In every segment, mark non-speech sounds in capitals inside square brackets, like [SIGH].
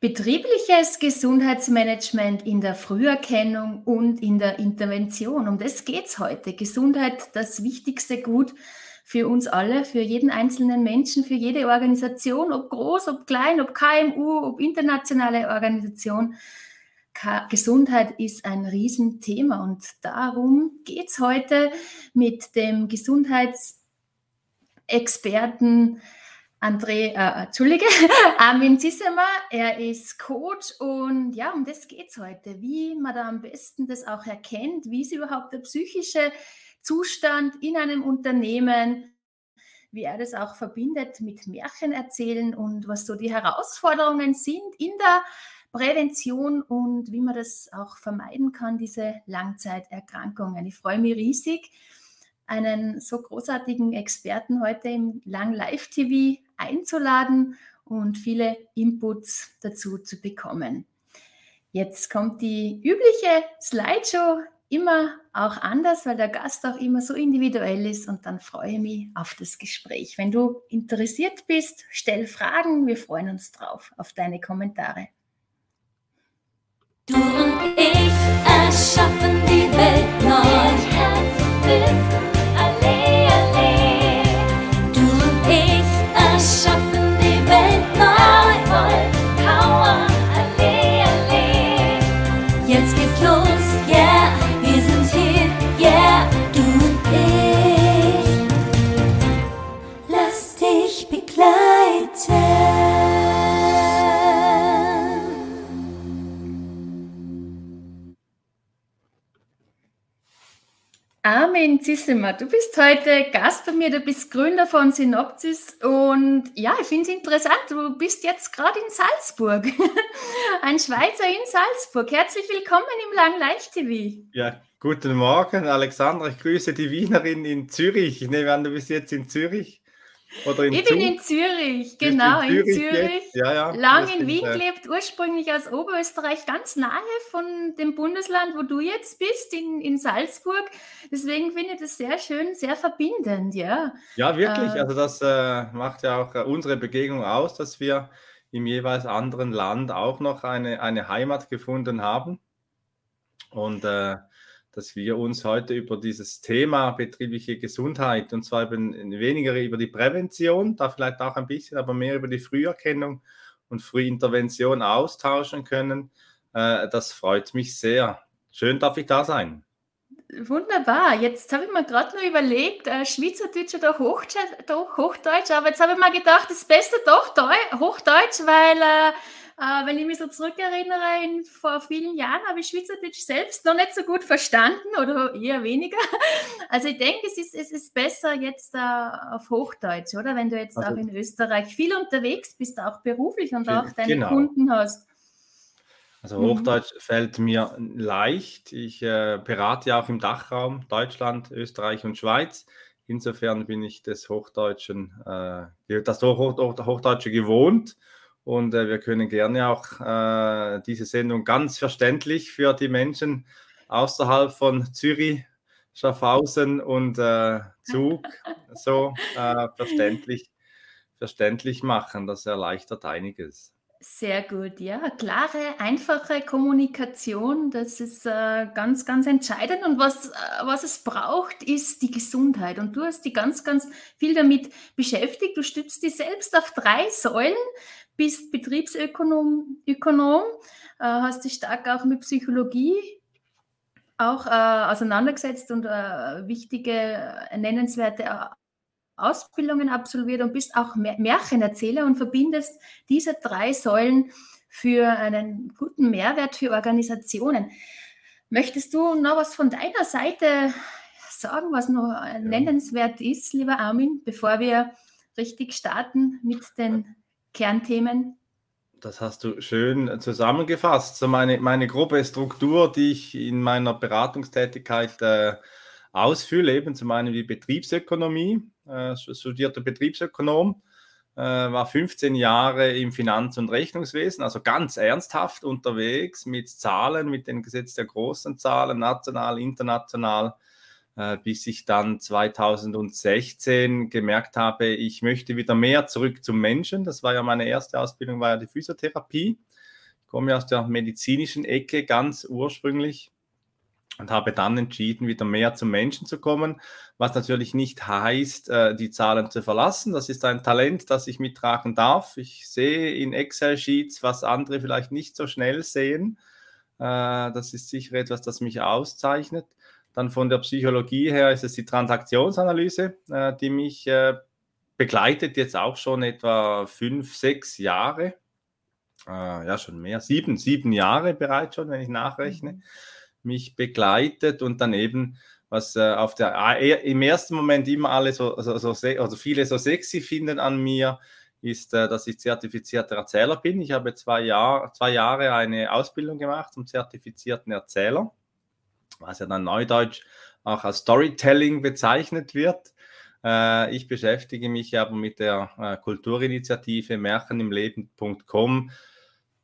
Betriebliches Gesundheitsmanagement in der Früherkennung und in der Intervention. Um das geht es heute. Gesundheit, das wichtigste Gut für uns alle, für jeden einzelnen Menschen, für jede Organisation, ob groß, ob klein, ob KMU, ob internationale Organisation. Gesundheit ist ein Riesenthema und darum geht es heute mit dem Gesundheitsexperten André, äh, Entschuldige, [LAUGHS] Armin Zissemer, er ist Coach und ja, um das geht es heute, wie man da am besten das auch erkennt, wie ist überhaupt der psychische Zustand in einem Unternehmen, wie er das auch verbindet mit Märchen erzählen und was so die Herausforderungen sind in der Prävention und wie man das auch vermeiden kann, diese Langzeiterkrankungen. Ich freue mich riesig, einen so großartigen Experten heute im Lang Live TV einzuladen und viele Inputs dazu zu bekommen. Jetzt kommt die übliche Slideshow, immer auch anders, weil der Gast auch immer so individuell ist und dann freue ich mich auf das Gespräch. Wenn du interessiert bist, stell Fragen, wir freuen uns drauf auf deine Kommentare. Du und ich erschaffen die Welt neu. Armin Zissemer, du bist heute Gast bei mir, du bist Gründer von Synopsis und ja, ich finde es interessant, du bist jetzt gerade in Salzburg, [LAUGHS] ein Schweizer in Salzburg. Herzlich willkommen im Lang Leicht TV. Ja, guten Morgen, Alexandra. Ich grüße die Wienerin in Zürich. Ich nehme an, du bist jetzt in Zürich. Oder in ich Zug? bin in Zürich, genau, in Zürich. In Zürich. Ja, ja, Lang in Wien gelebt, ursprünglich aus Oberösterreich, ganz nahe von dem Bundesland, wo du jetzt bist, in, in Salzburg. Deswegen finde ich das sehr schön, sehr verbindend, ja. Ja, wirklich. Äh, also das äh, macht ja auch äh, unsere Begegnung aus, dass wir im jeweils anderen Land auch noch eine, eine Heimat gefunden haben. Und äh, dass wir uns heute über dieses Thema betriebliche Gesundheit und zwar weniger über die Prävention, da vielleicht auch ein bisschen, aber mehr über die Früherkennung und Frühintervention austauschen können. Äh, das freut mich sehr. Schön darf ich da sein. Wunderbar. Jetzt habe ich mir gerade noch überlegt, äh, Schweizerdeutsch oder Hochdeutsch, aber jetzt habe ich mir gedacht, das Beste doch Hochdeutsch, weil äh, äh, wenn ich mich so zurückerinnere, in, vor vielen Jahren habe ich Schweizerdeutsch selbst noch nicht so gut verstanden oder eher weniger. [LAUGHS] Also ich denke, es ist, es ist besser jetzt äh, auf Hochdeutsch, oder? Wenn du jetzt also, auch in Österreich viel unterwegs bist, auch beruflich und auch deine genau. Kunden hast. Also mhm. Hochdeutsch mhm. fällt mir leicht. Ich äh, berate ja auch im Dachraum Deutschland, Österreich und Schweiz. Insofern bin ich des Hochdeutschen, äh, das Hochdeutsche gewohnt und äh, wir können gerne auch äh, diese Sendung ganz verständlich für die Menschen außerhalb von Zürich, Schaffhausen und äh, Zug [LAUGHS] so äh, verständlich, verständlich machen. Das erleichtert einiges. Sehr gut, ja. Klare, einfache Kommunikation, das ist äh, ganz, ganz entscheidend. Und was, äh, was es braucht, ist die Gesundheit. Und du hast dich ganz, ganz viel damit beschäftigt. Du stützt dich selbst auf drei Säulen bist Betriebsökonom, Ökonom, äh, hast dich stark auch mit Psychologie auch äh, auseinandergesetzt und äh, wichtige, äh, nennenswerte äh, Ausbildungen absolviert und bist auch Märchenerzähler und verbindest diese drei Säulen für einen guten Mehrwert für Organisationen. Möchtest du noch was von deiner Seite sagen, was noch nennenswert ist, lieber Armin, bevor wir richtig starten mit den Kernthemen? Das hast du schön zusammengefasst. So meine, meine grobe Struktur, die ich in meiner Beratungstätigkeit äh, ausfühle, eben zum einen wie Betriebsökonomie, äh, studierter Betriebsökonom, äh, war 15 Jahre im Finanz- und Rechnungswesen, also ganz ernsthaft unterwegs mit Zahlen, mit den Gesetz der großen Zahlen, national, international, bis ich dann 2016 gemerkt habe, ich möchte wieder mehr zurück zum Menschen. Das war ja meine erste Ausbildung, war ja die Physiotherapie. Ich komme aus der medizinischen Ecke ganz ursprünglich und habe dann entschieden, wieder mehr zum Menschen zu kommen, was natürlich nicht heißt, äh, die Zahlen zu verlassen. Das ist ein Talent, das ich mittragen darf. Ich sehe in Excel-Sheets, was andere vielleicht nicht so schnell sehen. Äh, das ist sicher etwas, das mich auszeichnet. Dann von der Psychologie her ist es die Transaktionsanalyse, äh, die mich äh, begleitet jetzt auch schon etwa fünf, sechs Jahre. Äh, ja, schon mehr, sieben, sieben Jahre bereits schon, wenn ich nachrechne, mhm. mich begleitet und dann eben was äh, auf der äh, im ersten Moment immer alle so, so, so, also viele so sexy finden an mir, ist, äh, dass ich zertifizierter Erzähler bin. Ich habe zwei, Jahr, zwei Jahre eine Ausbildung gemacht zum zertifizierten Erzähler was ja dann neudeutsch auch als Storytelling bezeichnet wird. Äh, ich beschäftige mich aber mit der äh, Kulturinitiative Märchenimleben.com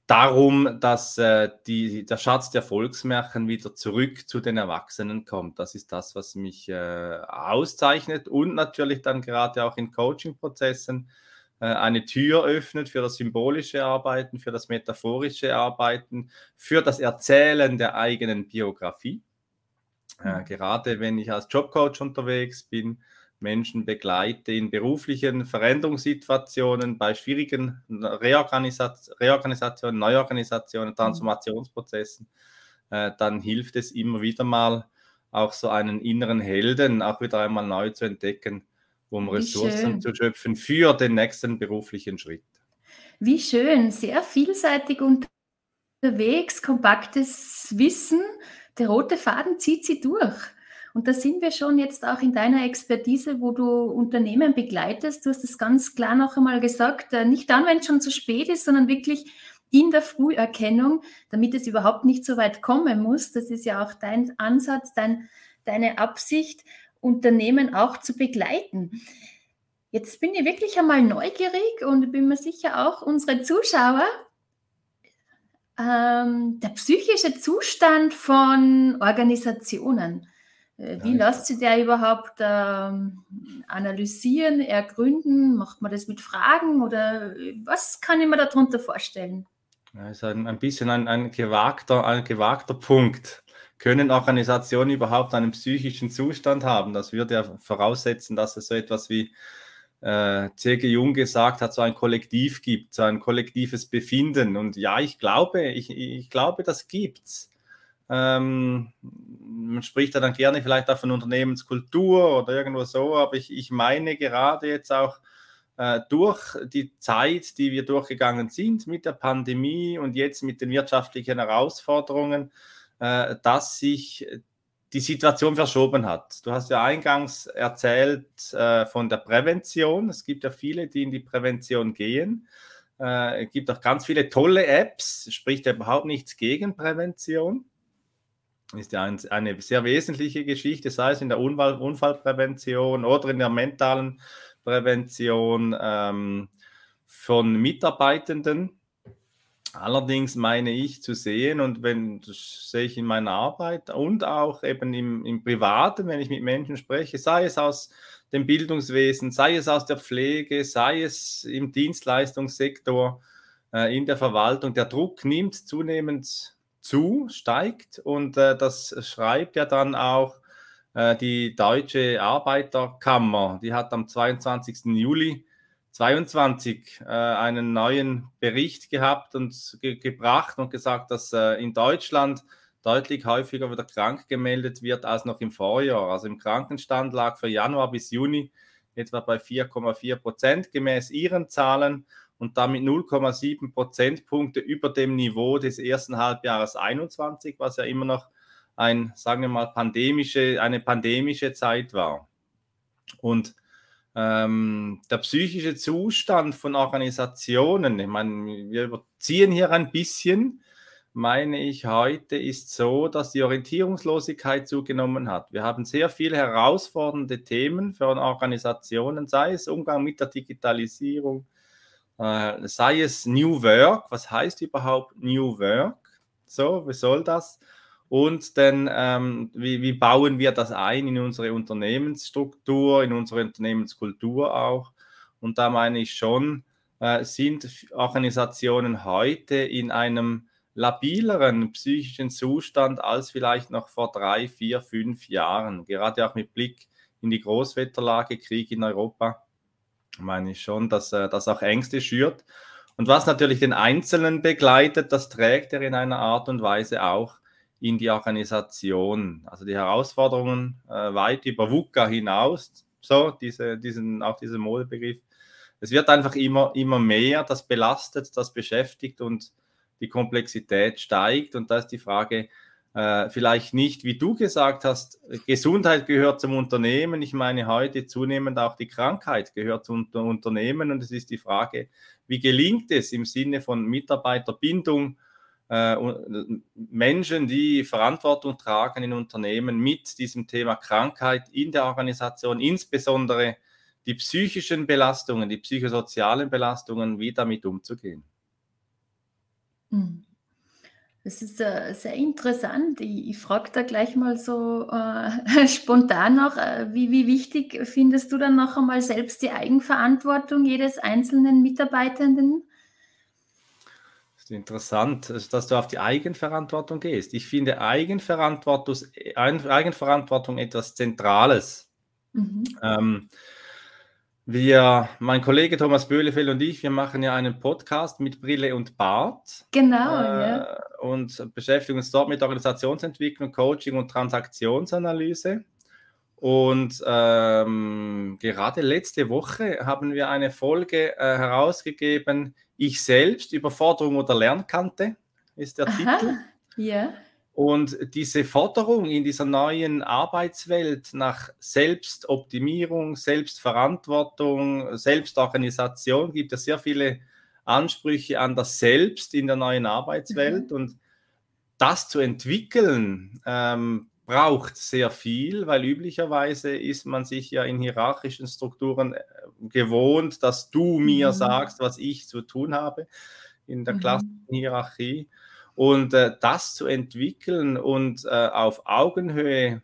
darum, dass äh, die, der Schatz der Volksmärchen wieder zurück zu den Erwachsenen kommt. Das ist das, was mich auszeichnet und natürlich dann gerade auch in Coaching-Prozessen eine Tür öffnet für das symbolische Arbeiten, für das metaphorische Arbeiten, für das Erzählen der eigenen Biografie. Äh, mhm. gerade wenn ich als Jobcoach unterwegs bin, Menschen begleite in beruflichen Veränderungssituationen, bei schwierigen Reorganisat Reorganisationen, Neuorganisationen, mhm. Transformationsprozessen, äh, dann hilft es immer wieder mal, auch so einen inneren Helden auch wieder einmal neu zu entdecken, um Wie Ressourcen schön. zu schöpfen für den nächsten beruflichen Schritt. Wie schön, sehr vielseitig unterwegs, kompaktes Wissen der rote Faden zieht sie durch. Und da sind wir schon jetzt auch in deiner Expertise, wo du Unternehmen begleitest. Du hast es ganz klar noch einmal gesagt, äh, nicht dann, wenn es schon zu spät ist, sondern wirklich in der Früherkennung, damit es überhaupt nicht so weit kommen muss. Das ist ja auch dein Ansatz, dein, deine Absicht, Unternehmen auch zu begleiten. Jetzt bin ich wirklich einmal neugierig und bin mir sicher auch unsere Zuschauer, ähm, der psychische Zustand von Organisationen. Äh, wie ja, lässt sich der überhaupt ähm, analysieren, ergründen? Macht man das mit Fragen oder was kann ich mir darunter vorstellen? Ja, ist ein, ein bisschen ein, ein, gewagter, ein gewagter Punkt. Können Organisationen überhaupt einen psychischen Zustand haben? Das würde ja voraussetzen, dass es so etwas wie äh, C.G. Jung gesagt hat, so ein Kollektiv gibt, so ein kollektives Befinden. Und ja, ich glaube, ich, ich glaube, das gibt's. Ähm, man spricht ja dann gerne vielleicht auch von Unternehmenskultur oder irgendwo so, aber ich, ich meine gerade jetzt auch äh, durch die Zeit, die wir durchgegangen sind mit der Pandemie und jetzt mit den wirtschaftlichen Herausforderungen, äh, dass sich die Situation verschoben hat. Du hast ja eingangs erzählt äh, von der Prävention. Es gibt ja viele, die in die Prävention gehen. Äh, es gibt auch ganz viele tolle Apps, spricht ja überhaupt nichts gegen Prävention. Ist ja ein, eine sehr wesentliche Geschichte, sei es in der Unfall, Unfallprävention oder in der mentalen Prävention ähm, von Mitarbeitenden Allerdings meine ich zu sehen, und wenn das sehe ich in meiner Arbeit und auch eben im, im Privaten, wenn ich mit Menschen spreche, sei es aus dem Bildungswesen, sei es aus der Pflege, sei es im Dienstleistungssektor, äh, in der Verwaltung, der Druck nimmt zunehmend zu, steigt und äh, das schreibt ja dann auch äh, die Deutsche Arbeiterkammer. Die hat am 22. Juli 22 äh, einen neuen Bericht gehabt und ge gebracht und gesagt, dass äh, in Deutschland deutlich häufiger wieder krank gemeldet wird als noch im Vorjahr. Also im Krankenstand lag für Januar bis Juni etwa bei 4,4 Prozent gemäß ihren Zahlen und damit 0,7 Prozentpunkte über dem Niveau des ersten Halbjahres 21, was ja immer noch ein, sagen wir mal, pandemische, eine pandemische Zeit war. Und ähm, der psychische Zustand von Organisationen, ich meine, wir überziehen hier ein bisschen, meine ich, heute ist so, dass die Orientierungslosigkeit zugenommen hat. Wir haben sehr viele herausfordernde Themen für Organisationen, sei es Umgang mit der Digitalisierung, äh, sei es New Work. Was heißt überhaupt New Work? So, wie soll das? Und dann, ähm, wie, wie bauen wir das ein in unsere Unternehmensstruktur, in unsere Unternehmenskultur auch. Und da meine ich schon, äh, sind Organisationen heute in einem labileren psychischen Zustand als vielleicht noch vor drei, vier, fünf Jahren. Gerade auch mit Blick in die Großwetterlage, Krieg in Europa, meine ich schon, dass äh, das auch Ängste schürt. Und was natürlich den Einzelnen begleitet, das trägt er in einer Art und Weise auch in die Organisation. Also die Herausforderungen äh, weit über VUCA hinaus, so diese, diesen, auch dieser Modebegriff. Es wird einfach immer, immer mehr, das belastet, das beschäftigt und die Komplexität steigt. Und da ist die Frage, äh, vielleicht nicht, wie du gesagt hast, Gesundheit gehört zum Unternehmen. Ich meine heute zunehmend auch die Krankheit gehört zum Unternehmen. Und es ist die Frage, wie gelingt es im Sinne von Mitarbeiterbindung, äh, Menschen, die Verantwortung tragen in Unternehmen mit diesem Thema Krankheit in der Organisation, insbesondere die psychischen Belastungen, die psychosozialen Belastungen, wie damit umzugehen. Hm. Das ist äh, sehr interessant. Ich, ich frage da gleich mal so äh, [LAUGHS] spontan noch, äh, wie, wie wichtig findest du dann noch einmal selbst die Eigenverantwortung jedes einzelnen Mitarbeitenden? Interessant, dass du auf die Eigenverantwortung gehst. Ich finde Eigenverantwortung, Eigenverantwortung etwas Zentrales. Mhm. Ähm, wir, mein Kollege Thomas Böhlefeld und ich, wir machen ja einen Podcast mit Brille und Bart. Genau, äh, ja. Und beschäftigen uns dort mit Organisationsentwicklung, Coaching und Transaktionsanalyse. Und ähm, gerade letzte Woche haben wir eine Folge äh, herausgegeben, Ich selbst, Überforderung oder Lernkante, ist der Aha, Titel. Ja. Und diese Forderung in dieser neuen Arbeitswelt nach Selbstoptimierung, Selbstverantwortung, Selbstorganisation gibt es sehr viele Ansprüche an das Selbst in der neuen Arbeitswelt. Mhm. Und das zu entwickeln, ähm, braucht sehr viel, weil üblicherweise ist man sich ja in hierarchischen Strukturen äh, gewohnt, dass du mir mhm. sagst, was ich zu tun habe in der mhm. Klassenhierarchie. Und äh, das zu entwickeln und äh, auf Augenhöhe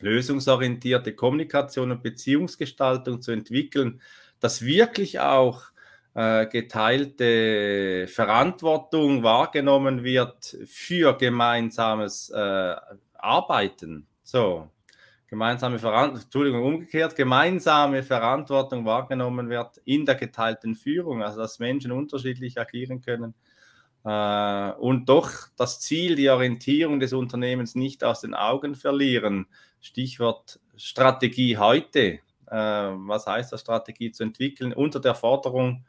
lösungsorientierte Kommunikation und Beziehungsgestaltung zu entwickeln, dass wirklich auch äh, geteilte Verantwortung wahrgenommen wird für gemeinsames äh, Arbeiten. So, gemeinsame Verantwortung, Entschuldigung, umgekehrt, gemeinsame Verantwortung wahrgenommen wird in der geteilten Führung, also dass Menschen unterschiedlich agieren können äh, und doch das Ziel, die Orientierung des Unternehmens nicht aus den Augen verlieren. Stichwort Strategie heute. Äh, was heißt das, Strategie zu entwickeln unter der Forderung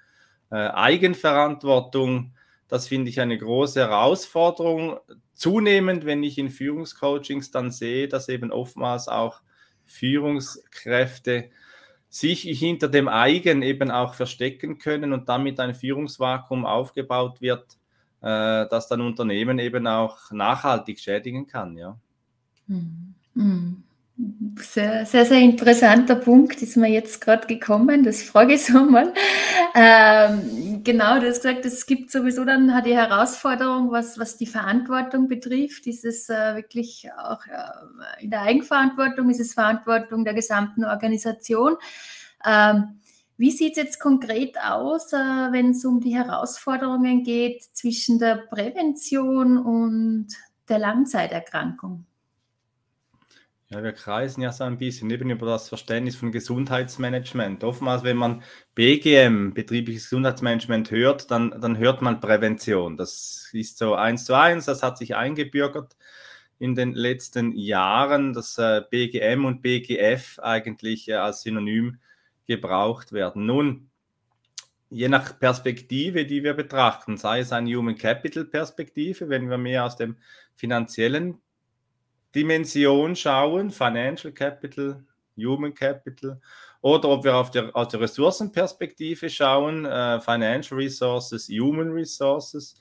äh, Eigenverantwortung? Das finde ich eine große Herausforderung. Zunehmend, wenn ich in Führungscoachings dann sehe, dass eben oftmals auch Führungskräfte sich hinter dem Eigen eben auch verstecken können und damit ein Führungsvakuum aufgebaut wird, äh, das dann Unternehmen eben auch nachhaltig schädigen kann. Ja. Mhm. Sehr, sehr, sehr interessanter Punkt ist mir jetzt gerade gekommen, das frage ich so mal. Ähm, genau, du hast gesagt, es gibt sowieso dann die Herausforderung, was, was die Verantwortung betrifft. Ist es äh, wirklich auch äh, in der Eigenverantwortung, ist es Verantwortung der gesamten Organisation? Ähm, wie sieht es jetzt konkret aus, äh, wenn es um die Herausforderungen geht zwischen der Prävention und der Langzeiterkrankung? Ja, wir kreisen ja so ein bisschen eben über das Verständnis von Gesundheitsmanagement. Oftmals, wenn man BGM, betriebliches Gesundheitsmanagement, hört, dann, dann hört man Prävention. Das ist so eins zu eins, das hat sich eingebürgert in den letzten Jahren, dass äh, BGM und BGF eigentlich äh, als Synonym gebraucht werden. Nun, je nach Perspektive, die wir betrachten, sei es eine Human Capital Perspektive, wenn wir mehr aus dem finanziellen Dimension schauen, Financial Capital, Human Capital, oder ob wir auf der, aus der Ressourcenperspektive schauen, äh, Financial Resources, Human Resources,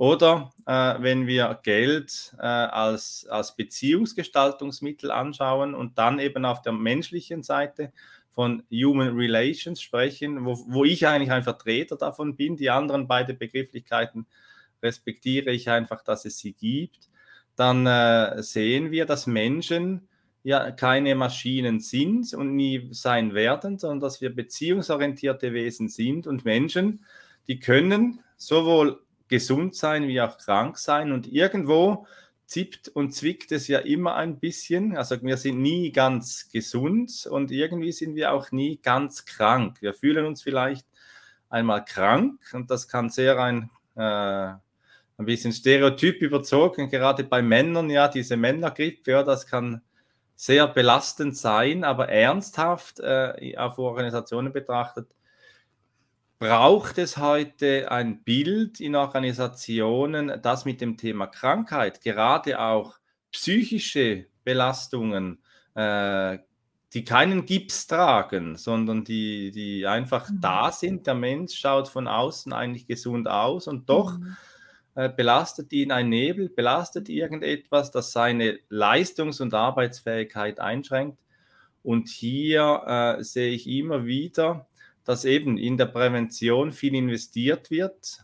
oder äh, wenn wir Geld äh, als, als Beziehungsgestaltungsmittel anschauen und dann eben auf der menschlichen Seite von Human Relations sprechen, wo, wo ich eigentlich ein Vertreter davon bin. Die anderen beiden Begrifflichkeiten respektiere ich einfach, dass es sie gibt. Dann äh, sehen wir, dass Menschen ja keine Maschinen sind und nie sein werden, sondern dass wir beziehungsorientierte Wesen sind und Menschen, die können sowohl gesund sein wie auch krank sein und irgendwo zippt und zwickt es ja immer ein bisschen. Also wir sind nie ganz gesund und irgendwie sind wir auch nie ganz krank. Wir fühlen uns vielleicht einmal krank und das kann sehr ein, äh, ein bisschen stereotyp überzogen, gerade bei Männern, ja, diese Männergrippe, ja, das kann sehr belastend sein, aber ernsthaft äh, auf Organisationen betrachtet, braucht es heute ein Bild in Organisationen, das mit dem Thema Krankheit, gerade auch psychische Belastungen, äh, die keinen Gips tragen, sondern die, die einfach mhm. da sind. Der Mensch schaut von außen eigentlich gesund aus und doch mhm. Äh, belastet ihn ein Nebel, belastet irgendetwas, das seine Leistungs- und Arbeitsfähigkeit einschränkt. Und hier äh, sehe ich immer wieder, dass eben in der Prävention viel investiert wird,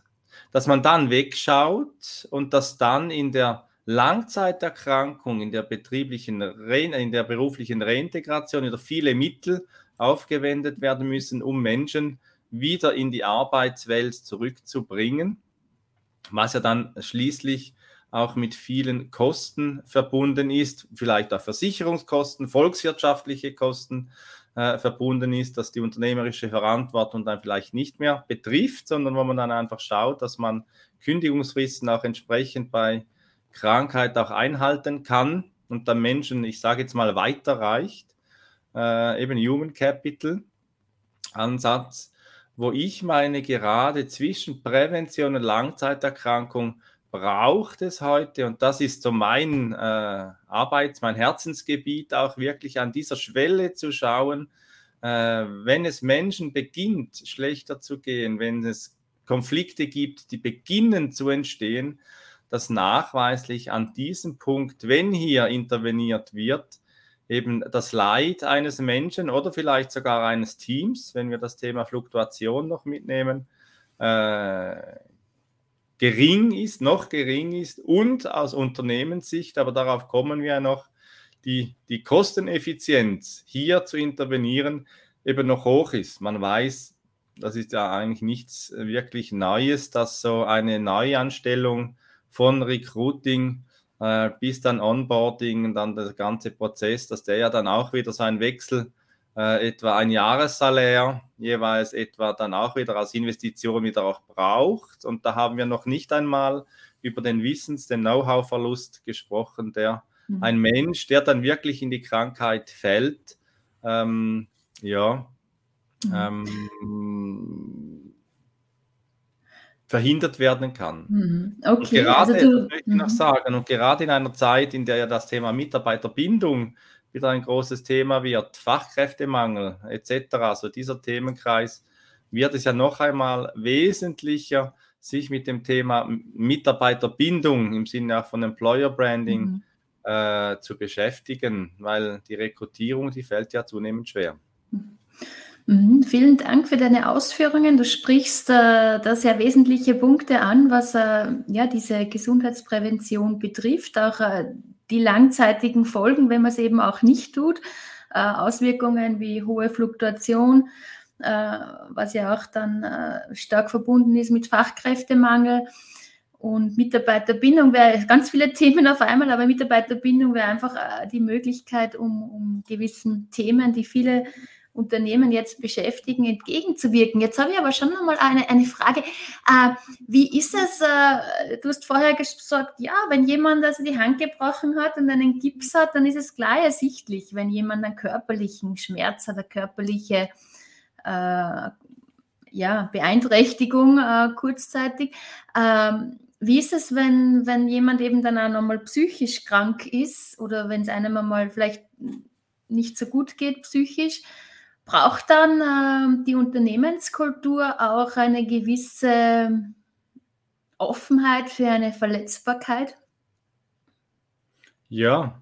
dass man dann wegschaut und dass dann in der Langzeiterkrankung, in der betrieblichen, Re in der beruflichen Reintegration wieder viele Mittel aufgewendet werden müssen, um Menschen wieder in die Arbeitswelt zurückzubringen was ja dann schließlich auch mit vielen Kosten verbunden ist, vielleicht auch Versicherungskosten, volkswirtschaftliche Kosten äh, verbunden ist, dass die unternehmerische Verantwortung dann vielleicht nicht mehr betrifft, sondern wo man dann einfach schaut, dass man Kündigungsfristen auch entsprechend bei Krankheit auch einhalten kann und dann Menschen, ich sage jetzt mal, weiterreicht. Äh, eben Human Capital Ansatz wo ich meine, gerade zwischen Prävention und Langzeiterkrankung braucht es heute, und das ist so mein äh, Arbeits-, mein Herzensgebiet, auch wirklich an dieser Schwelle zu schauen, äh, wenn es Menschen beginnt, schlechter zu gehen, wenn es Konflikte gibt, die beginnen zu entstehen, dass nachweislich an diesem Punkt, wenn hier interveniert wird, eben das Leid eines Menschen oder vielleicht sogar eines Teams, wenn wir das Thema Fluktuation noch mitnehmen, äh, gering ist, noch gering ist und aus Unternehmenssicht, aber darauf kommen wir ja noch, die, die Kosteneffizienz hier zu intervenieren eben noch hoch ist. Man weiß, das ist ja eigentlich nichts wirklich Neues, dass so eine Neuanstellung von Recruiting äh, bis dann Onboarding und dann der ganze Prozess, dass der ja dann auch wieder seinen Wechsel äh, etwa ein Jahressalär jeweils etwa dann auch wieder als Investition wieder auch braucht. Und da haben wir noch nicht einmal über den Wissens-, den Know-how-Verlust gesprochen, der mhm. ein Mensch, der dann wirklich in die Krankheit fällt, ähm, ja, mhm. ähm, verhindert werden kann. Mhm. Okay, und gerade, also du, möchte ich noch mhm. sagen, und gerade in einer Zeit, in der ja das Thema Mitarbeiterbindung wieder ein großes Thema wird, Fachkräftemangel etc., also dieser Themenkreis, wird es ja noch einmal wesentlicher, sich mit dem Thema Mitarbeiterbindung im Sinne auch von Employer Branding mhm. äh, zu beschäftigen, weil die Rekrutierung, die fällt ja zunehmend schwer. Mhm. Mhm, vielen Dank für deine Ausführungen. Du sprichst äh, da sehr wesentliche Punkte an, was äh, ja, diese Gesundheitsprävention betrifft, auch äh, die langzeitigen Folgen, wenn man es eben auch nicht tut, äh, Auswirkungen wie hohe Fluktuation, äh, was ja auch dann äh, stark verbunden ist mit Fachkräftemangel. Und Mitarbeiterbindung wäre ganz viele Themen auf einmal, aber Mitarbeiterbindung wäre einfach die Möglichkeit, um, um gewissen Themen, die viele Unternehmen jetzt beschäftigen, entgegenzuwirken. Jetzt habe ich aber schon nochmal eine, eine Frage. Äh, wie ist es, äh, du hast vorher gesagt, ja, wenn jemand also die Hand gebrochen hat und einen Gips hat, dann ist es gleich ersichtlich, wenn jemand einen körperlichen Schmerz hat, eine körperliche äh, ja, Beeinträchtigung äh, kurzzeitig. Ähm, wie ist es, wenn, wenn jemand eben dann auch nochmal psychisch krank ist oder wenn es einem einmal vielleicht nicht so gut geht psychisch? Braucht dann äh, die Unternehmenskultur auch eine gewisse Offenheit für eine Verletzbarkeit? Ja,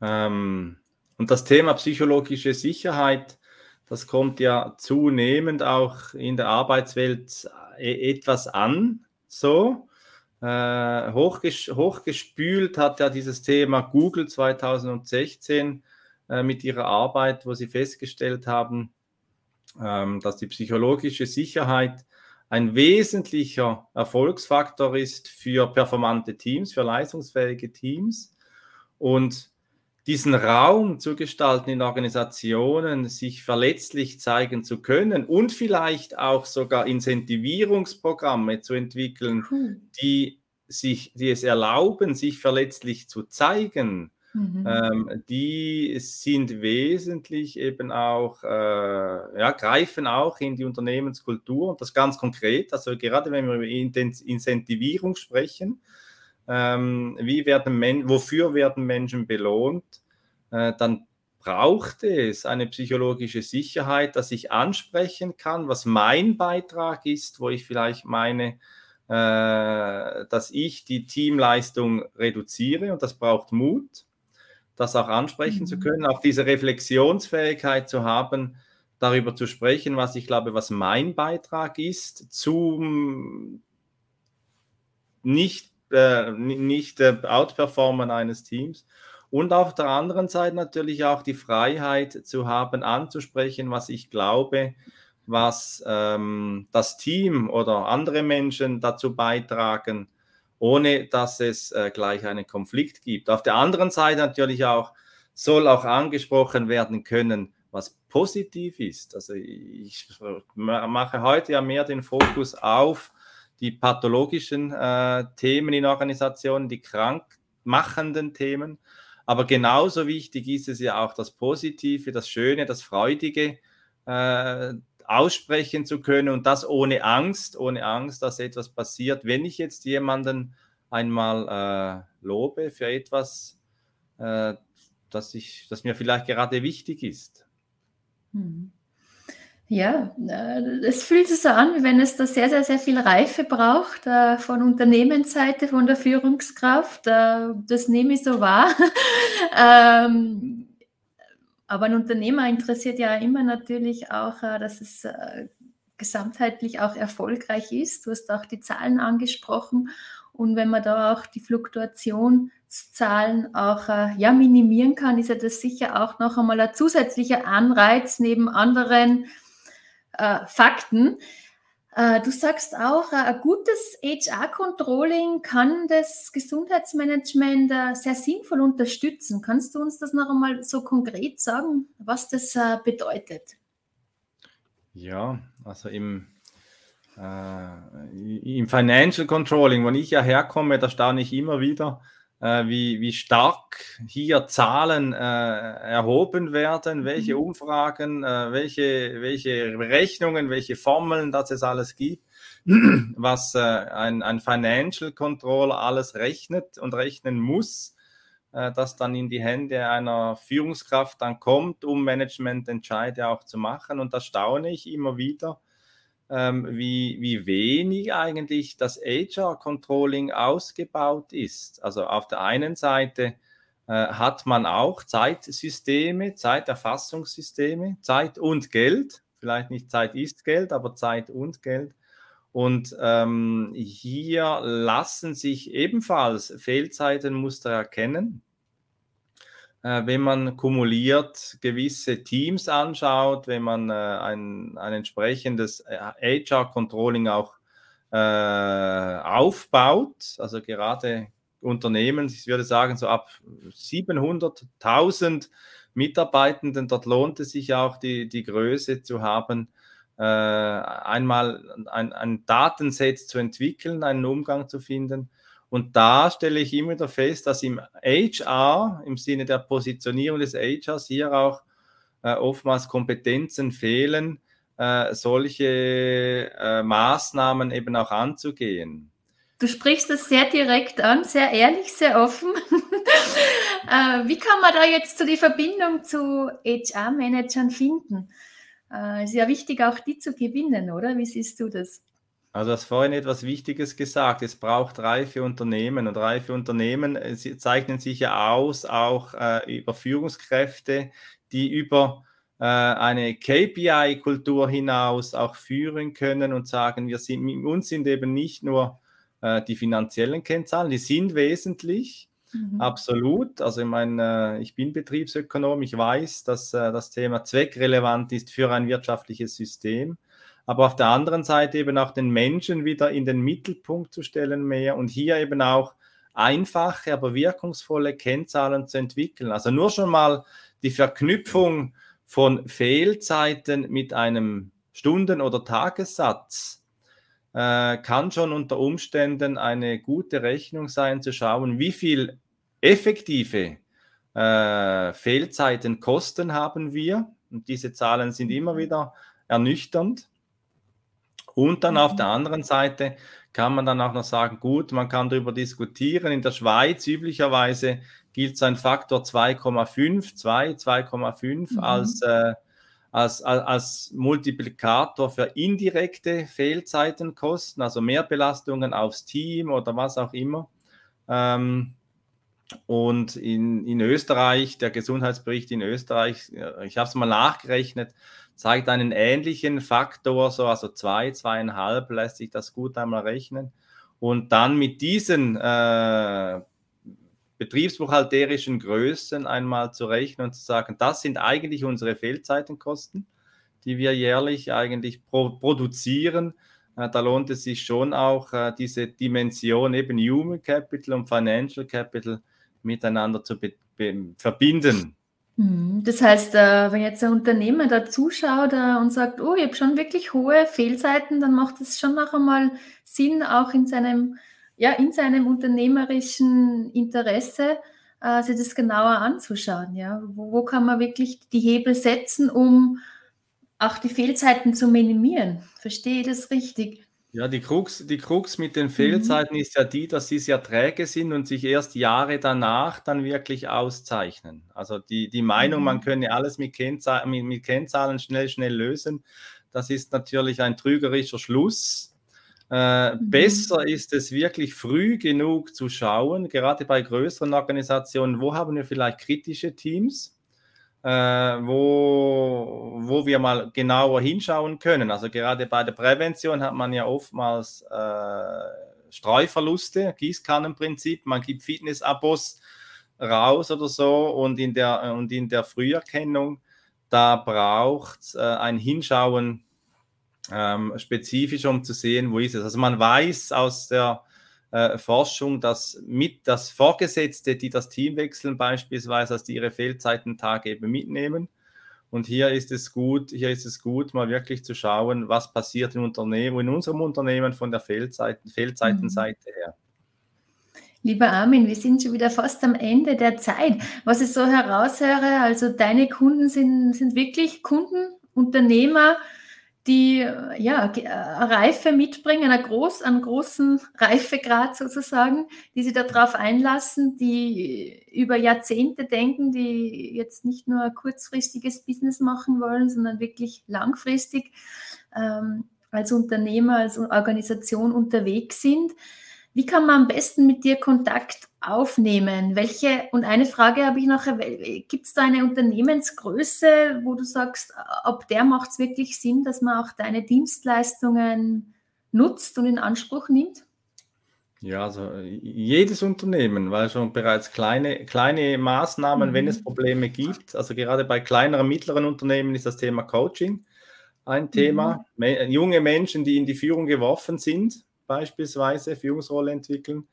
ähm, und das Thema psychologische Sicherheit, das kommt ja zunehmend auch in der Arbeitswelt e-, etwas an, so. Äh, hochges hochgespült hat ja dieses Thema Google 2016 äh, mit ihrer Arbeit, wo sie festgestellt haben, ähm, dass die psychologische Sicherheit ein wesentlicher Erfolgsfaktor ist für performante Teams, für leistungsfähige Teams. Und diesen Raum zu gestalten in Organisationen, sich verletzlich zeigen zu können und vielleicht auch sogar Incentivierungsprogramme zu entwickeln, die, sich, die es erlauben, sich verletzlich zu zeigen, Mhm. Ähm, die sind wesentlich eben auch, äh, ja, greifen auch in die Unternehmenskultur und das ganz konkret. Also gerade wenn wir über Incentivierung sprechen, ähm, wie werden Men wofür werden Menschen belohnt, äh, dann braucht es eine psychologische Sicherheit, dass ich ansprechen kann, was mein Beitrag ist, wo ich vielleicht meine, äh, dass ich die Teamleistung reduziere und das braucht Mut das auch ansprechen mhm. zu können, auch diese Reflexionsfähigkeit zu haben, darüber zu sprechen, was ich glaube, was mein Beitrag ist zum nicht, äh, nicht äh, Outperformen eines Teams. Und auf der anderen Seite natürlich auch die Freiheit zu haben, anzusprechen, was ich glaube, was ähm, das Team oder andere Menschen dazu beitragen, ohne dass es äh, gleich einen Konflikt gibt. Auf der anderen Seite natürlich auch soll auch angesprochen werden können, was positiv ist. Also ich mache heute ja mehr den Fokus auf die pathologischen äh, Themen in Organisationen, die krankmachenden Themen. Aber genauso wichtig ist es ja auch das Positive, das Schöne, das Freudige, äh, aussprechen zu können und das ohne Angst, ohne Angst, dass etwas passiert. Wenn ich jetzt jemanden einmal äh, lobe für etwas, äh, das, ich, das mir vielleicht gerade wichtig ist. Hm. Ja, äh, es fühlt sich so an, wie wenn es da sehr, sehr, sehr viel Reife braucht äh, von Unternehmensseite, von der Führungskraft. Äh, das nehme ich so wahr. [LAUGHS] aber ein Unternehmer interessiert ja immer natürlich auch, äh, dass es äh, gesamtheitlich auch erfolgreich ist. Du hast auch die Zahlen angesprochen. Und wenn man da auch die Fluktuationszahlen auch äh, ja, minimieren kann, ist ja das sicher auch noch einmal ein zusätzlicher Anreiz neben anderen äh, Fakten. Äh, du sagst auch, äh, ein gutes HR-Controlling kann das Gesundheitsmanagement äh, sehr sinnvoll unterstützen. Kannst du uns das noch einmal so konkret sagen, was das bedeutet? Ja, also im, äh, im Financial Controlling, wo ich ja herkomme, da staune ich immer wieder, wie, wie stark hier Zahlen äh, erhoben werden, welche mhm. Umfragen, äh, welche, welche Rechnungen, welche Formeln das es alles gibt, [CLEARS THROAT] was äh, ein, ein Financial Controller alles rechnet und rechnen muss, äh, das dann in die Hände einer Führungskraft dann kommt, um Managemententscheide auch zu machen. Und da staune ich immer wieder, ähm, wie, wie wenig eigentlich das HR-Controlling ausgebaut ist. Also auf der einen Seite äh, hat man auch Zeitsysteme, Zeiterfassungssysteme, Zeit und Geld. Vielleicht nicht Zeit ist Geld, aber Zeit und Geld. Und ähm, hier lassen sich ebenfalls Fehlzeitenmuster erkennen. Äh, wenn man kumuliert gewisse Teams anschaut, wenn man äh, ein, ein entsprechendes HR-Controlling äh, auch aufbaut, also gerade Unternehmen, ich würde sagen, so ab 700.000 Mitarbeitenden, dort lohnt es sich auch, die, die Größe zu haben, äh, einmal ein, ein Datenset zu entwickeln, einen Umgang zu finden und da stelle ich immer wieder fest, dass im HR, im Sinne der Positionierung des HRs, hier auch äh, oftmals Kompetenzen fehlen, äh, solche äh, Maßnahmen eben auch anzugehen. Du sprichst das sehr direkt an, sehr ehrlich, sehr offen. [LAUGHS] Äh, wie kann man da jetzt so die Verbindung zu HR-Managern finden? Äh, ist ja wichtig, auch die zu gewinnen, oder? Wie siehst du das? Also, du hast vorhin etwas Wichtiges gesagt. Es braucht reife Unternehmen und reife Unternehmen äh, zeichnen sich ja aus, auch äh, über Führungskräfte, die über äh, eine KPI-Kultur hinaus auch führen können und sagen, wir sind, mit uns sind eben nicht nur äh, die finanziellen Kennzahlen, die sind wesentlich. Mhm. Absolut. Also ich meine, äh, ich bin Betriebsökonom, ich weiß, dass äh, das Thema zweckrelevant ist für ein wirtschaftliches System. Aber auf der anderen Seite eben auch den Menschen wieder in den Mittelpunkt zu stellen mehr und hier eben auch einfache, aber wirkungsvolle Kennzahlen zu entwickeln. Also nur schon mal die Verknüpfung von Fehlzeiten mit einem Stunden- oder Tagessatz äh, kann schon unter Umständen eine gute Rechnung sein, zu schauen, wie viel effektive äh, Fehlzeiten Kosten haben wir. Und diese Zahlen sind immer wieder ernüchternd. Und dann mhm. auf der anderen Seite kann man dann auch noch sagen, gut, man kann darüber diskutieren. In der Schweiz üblicherweise gilt so ein Faktor 2,5, 2, 2,5 mhm. als, äh, als, als, als Multiplikator für indirekte Fehlzeitenkosten, also Mehrbelastungen aufs Team oder was auch immer. Ähm, und in, in Österreich, der Gesundheitsbericht in Österreich, ich habe es mal nachgerechnet, zeigt einen ähnlichen Faktor, so also zwei, zweieinhalb lässt sich das gut einmal rechnen. Und dann mit diesen äh, betriebsbuchhalterischen Größen einmal zu rechnen und zu sagen, das sind eigentlich unsere Fehlzeitenkosten, die wir jährlich eigentlich pro produzieren. Äh, da lohnt es sich schon auch, äh, diese Dimension eben Human Capital und Financial Capital miteinander zu verbinden. Mhm. Das heißt, äh, wenn jetzt ein Unternehmer da zuschaut und sagt, oh, ich habe schon wirklich hohe Fehlzeiten, dann macht es schon noch einmal Sinn, auch in seinem ja, in seinem unternehmerischen Interesse, äh, sich das genauer anzuschauen. Ja? Wo, wo kann man wirklich die Hebel setzen, um auch die Fehlzeiten zu minimieren? Verstehe ich das richtig? Ja, die Krux, die Krux mit den. Fehlzeiten mhm. ist ja die, dass sie sehr träge sind und sich erst Jahre danach dann wirklich auszeichnen. Also die, die Meinung, mhm. man könne alles mit, Kennzahlen, mit, mit Kennzahlen schnell, schnell lösen, das ist natürlich ein trügerischer Schluss. Äh, mhm. Besser ist es wirklich früh genug zu schauen, gerade bei größeren Organisationen, wo haben wir vielleicht kritische Teams, äh, wo, wo wir mal genauer hinschauen können. Also gerade bei der Prävention hat man ja oftmals äh, Streuverluste, Gießkannenprinzip, man gibt Fitnessabos raus oder so und in der, und in der Früherkennung, da braucht es äh, ein Hinschauen ähm, spezifisch, um zu sehen, wo ist es. Also man weiß aus der äh, Forschung, dass mit das Vorgesetzte, die das Team wechseln, beispielsweise, dass die ihre Fehlzeitentage eben mitnehmen. Und hier ist es gut, hier ist es gut, mal wirklich zu schauen, was passiert im Unternehmen, in unserem Unternehmen von der Fehlzeiten, Fehlzeitenseite mhm. her. Lieber Armin, wir sind schon wieder fast am Ende der Zeit. Was ich so heraushöre, also deine Kunden sind, sind wirklich Kunden, Unternehmer, die ja, äh, Reife mitbringen, einen, groß, einen großen Reifegrad sozusagen, die sich darauf einlassen, die über Jahrzehnte denken, die jetzt nicht nur ein kurzfristiges Business machen wollen, sondern wirklich langfristig ähm, als Unternehmer, als Organisation unterwegs sind. Wie kann man am besten mit dir Kontakt aufnehmen? Welche, und eine Frage habe ich nachher, gibt es da eine Unternehmensgröße, wo du sagst, ab der macht es wirklich Sinn, dass man auch deine Dienstleistungen nutzt und in Anspruch nimmt? Ja, also jedes Unternehmen, weil schon bereits kleine, kleine Maßnahmen, mhm. wenn es Probleme gibt, also gerade bei kleineren, mittleren Unternehmen ist das Thema Coaching ein Thema. Mhm. Junge Menschen, die in die Führung geworfen sind, beispielsweise Führungsrolle entwickeln.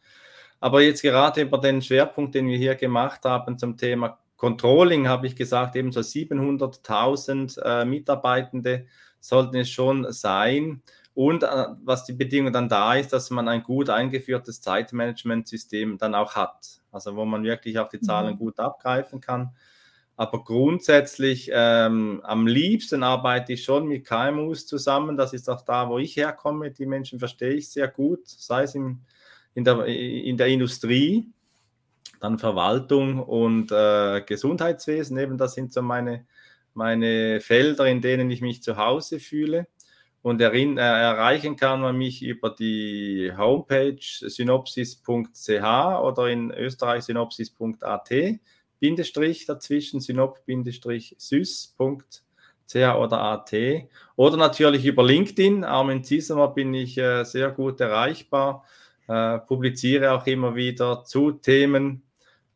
Aber jetzt gerade über den Schwerpunkt, den wir hier gemacht haben zum Thema Controlling, habe ich gesagt, eben so 700.000 äh, Mitarbeitende sollten es schon sein. Und äh, was die Bedingung dann da ist, dass man ein gut eingeführtes Zeitmanagementsystem dann auch hat. Also wo man wirklich auch die Zahlen mhm. gut abgreifen kann. Aber grundsätzlich ähm, am liebsten arbeite ich schon mit KMUs zusammen. Das ist auch da, wo ich herkomme. Die Menschen verstehe ich sehr gut, sei es im, in, der, in der Industrie, dann Verwaltung und äh, Gesundheitswesen. Eben das sind so meine, meine Felder, in denen ich mich zu Hause fühle. Und erin, äh, erreichen kann man mich über die Homepage synopsis.ch oder in Österreich synopsis.at Bindestrich dazwischen, synop-sys.ch oder at. Oder natürlich über LinkedIn. Armin Ziesemer bin ich äh, sehr gut erreichbar. äh, publiziere auch immer wieder zu Themen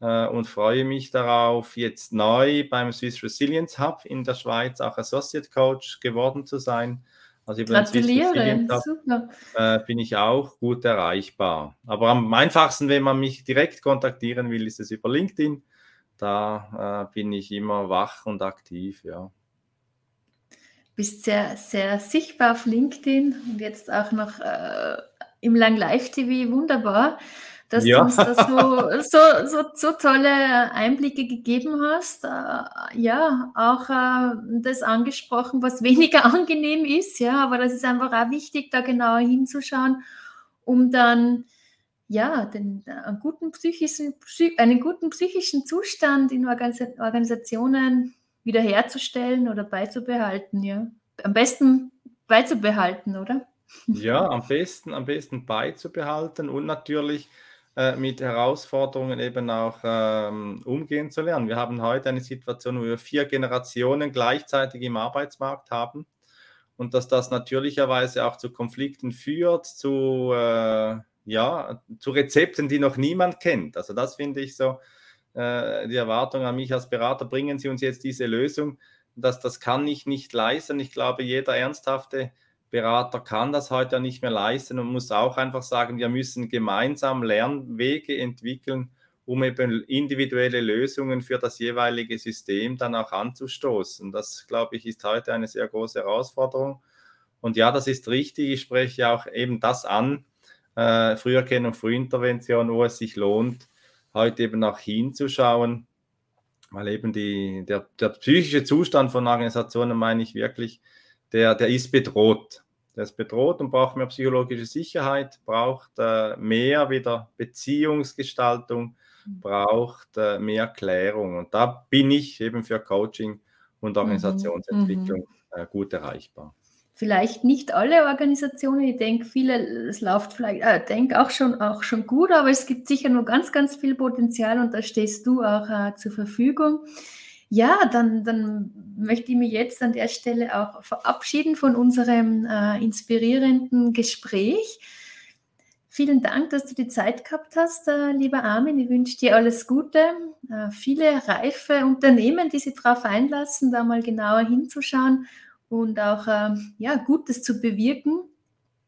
äh, und freue mich darauf, jetzt neu beim Swiss Resilience Hub in der Schweiz auch Associate Coach geworden zu sein. Also über Gratuliere, super. Äh, bin ich auch gut erreichbar. Aber am einfachsten, wenn man mich direkt kontaktieren will, ist es über LinkedIn. Da äh, bin ich immer wach und aktiv, ja. Bist sehr, sehr sichtbar auf LinkedIn und jetzt auch noch äh, im Lang Live TV, wunderbar dass ja. du uns da so, [LAUGHS] so, so, so, tolle Einblicke gegeben hast. Äh, ja, auch äh, das angesprochen, was [LAUGHS] weniger angenehm ist, ja, aber das ist einfach auch wichtig, da genauer hinzuschauen, um dann ja, den, einen, guten psychischen, einen guten psychischen Zustand in Organisationen wiederherzustellen oder beizubehalten, ja. Am besten beizubehalten, oder? Ja, am besten, am besten beizubehalten und natürlich äh, mit Herausforderungen eben auch ähm, umgehen zu lernen. Wir haben heute eine Situation, wo wir vier Generationen gleichzeitig im Arbeitsmarkt haben und dass das natürlicherweise auch zu Konflikten führt, zu, äh, ja, zu Rezepten, die noch niemand kennt. Also das finde ich so äh, die Erwartung an mich als Berater, bringen Sie uns jetzt diese Lösung, dass das kann ich nicht leisten. Ich glaube, jeder ernsthafte Berater kann das heute nicht mehr leisten und muss auch einfach sagen, wir müssen gemeinsam Lernwege entwickeln, um eben individuelle Lösungen für das jeweilige System dann auch anzustoßen. Das, glaube ich, ist heute eine sehr große Herausforderung. Und ja, das ist richtig. Ich spreche auch eben das an, äh, Früherkennung, Frühintervention, wo es sich lohnt, heute eben auch hinzuschauen, weil eben die, der, der psychische Zustand von Organisationen, meine ich wirklich, der, der ist bedroht. Der ist bedroht und braucht mehr psychologische Sicherheit, braucht äh, mehr wieder Beziehungsgestaltung, braucht äh, mehr Klärung. Und da bin ich eben für Coaching und mhm, Organisationsentwicklung mhm. äh, gut erreichbar. Vielleicht nicht alle Organisationen, ich denke, viele, es läuft vielleicht, äh, denke auch schon, auch schon gut, aber es gibt sicher nur ganz, ganz viel Potenzial und da stehst du auch äh, zur Verfügung. Ja, dann, dann möchte ich mich jetzt an der Stelle auch verabschieden von unserem äh, inspirierenden Gespräch. Vielen Dank, dass du die Zeit gehabt hast, äh, lieber Armin. Ich wünsche dir alles Gute, äh, viele reife Unternehmen, die sich darauf einlassen, da mal genauer hinzuschauen und auch äh, ja, Gutes zu bewirken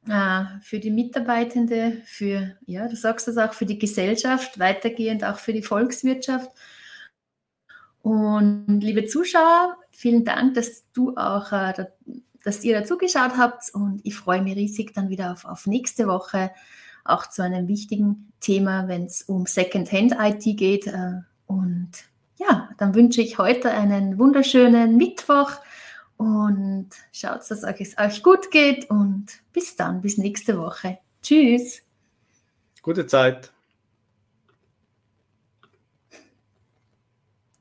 äh, für die Mitarbeitende, für, ja, du sagst das auch, für die Gesellschaft, weitergehend auch für die Volkswirtschaft. Und liebe Zuschauer, vielen Dank, dass du auch, äh, dass ihr dazu geschaut habt und ich freue mich riesig dann wieder auf, auf nächste Woche auch zu einem wichtigen Thema, wenn es um Secondhand-IT geht. Äh, und ja, dann wünsche ich heute einen wunderschönen Mittwoch und schaut, dass es euch gut geht und bis dann, bis nächste Woche. Tschüss. Gute Zeit.